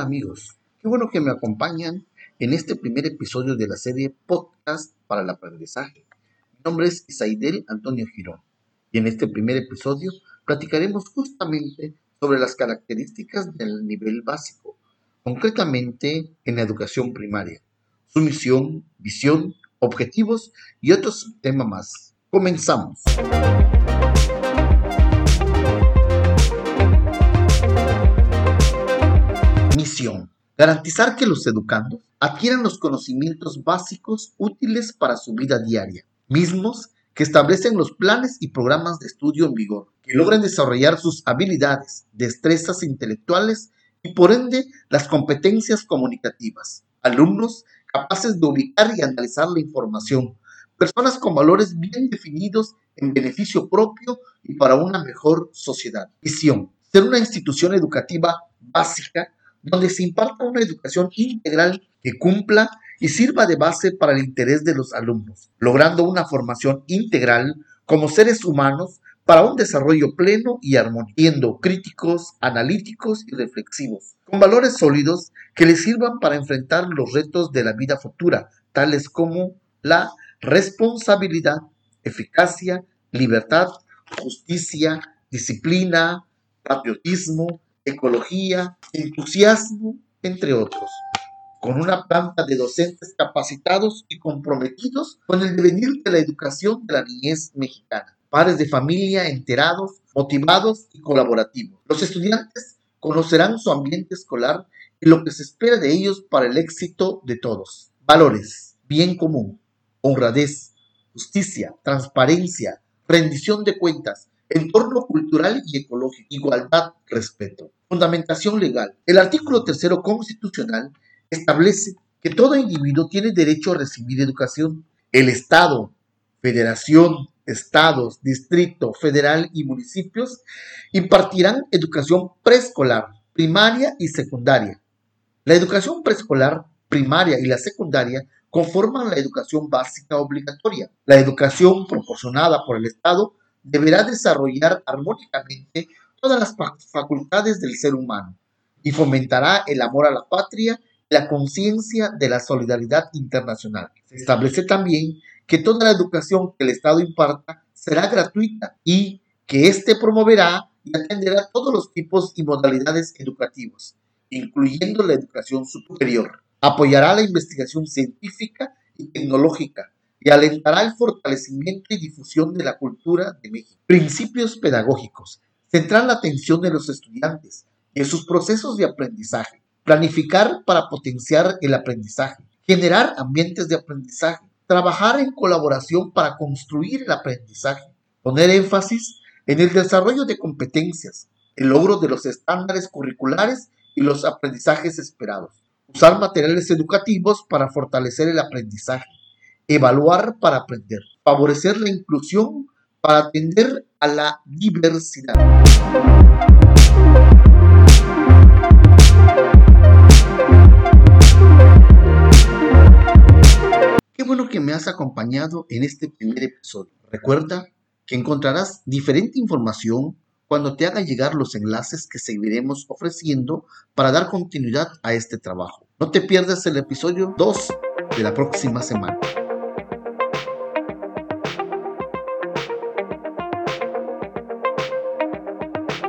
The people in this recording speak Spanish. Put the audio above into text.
amigos? Qué bueno que me acompañan en este primer episodio de la serie Podcast para el Aprendizaje. Mi nombre es Isaidel Antonio Girón y en este primer episodio platicaremos justamente sobre las características del nivel básico, concretamente en la educación primaria, su misión, visión, objetivos y otros temas más. Comenzamos. Garantizar que los educandos adquieran los conocimientos básicos útiles para su vida diaria, mismos que establecen los planes y programas de estudio en vigor, que logren desarrollar sus habilidades, destrezas intelectuales y por ende las competencias comunicativas. Alumnos capaces de ubicar y analizar la información, personas con valores bien definidos en beneficio propio y para una mejor sociedad. Visión. Ser una institución educativa básica donde se imparta una educación integral que cumpla y sirva de base para el interés de los alumnos, logrando una formación integral como seres humanos para un desarrollo pleno y armónico, siendo críticos, analíticos y reflexivos, con valores sólidos que les sirvan para enfrentar los retos de la vida futura, tales como la responsabilidad, eficacia, libertad, justicia, disciplina, patriotismo, ecología, entusiasmo, entre otros, con una planta de docentes capacitados y comprometidos con el devenir de la educación de la niñez mexicana. Padres de familia enterados, motivados y colaborativos. Los estudiantes conocerán su ambiente escolar y lo que se espera de ellos para el éxito de todos. Valores, bien común, honradez, justicia, transparencia, rendición de cuentas, entorno cultural y ecológico, igualdad, respeto. Fundamentación legal. El artículo tercero constitucional establece que todo individuo tiene derecho a recibir educación. El Estado, Federación, Estados, Distrito, Federal y municipios impartirán educación preescolar, primaria y secundaria. La educación preescolar, primaria y la secundaria conforman la educación básica obligatoria. La educación proporcionada por el Estado deberá desarrollar armónicamente todas las facultades del ser humano y fomentará el amor a la patria y la conciencia de la solidaridad internacional. Se establece también que toda la educación que el Estado imparta será gratuita y que éste promoverá y atenderá todos los tipos y modalidades educativos, incluyendo la educación superior. Apoyará la investigación científica y tecnológica y alentará el fortalecimiento y difusión de la cultura de México. Principios pedagógicos. Centrar la atención de los estudiantes en sus procesos de aprendizaje, planificar para potenciar el aprendizaje, generar ambientes de aprendizaje, trabajar en colaboración para construir el aprendizaje, poner énfasis en el desarrollo de competencias, el logro de los estándares curriculares y los aprendizajes esperados, usar materiales educativos para fortalecer el aprendizaje, evaluar para aprender, favorecer la inclusión para atender a la diversidad. Qué bueno que me has acompañado en este primer episodio. Recuerda que encontrarás diferente información cuando te haga llegar los enlaces que seguiremos ofreciendo para dar continuidad a este trabajo. No te pierdas el episodio 2 de la próxima semana.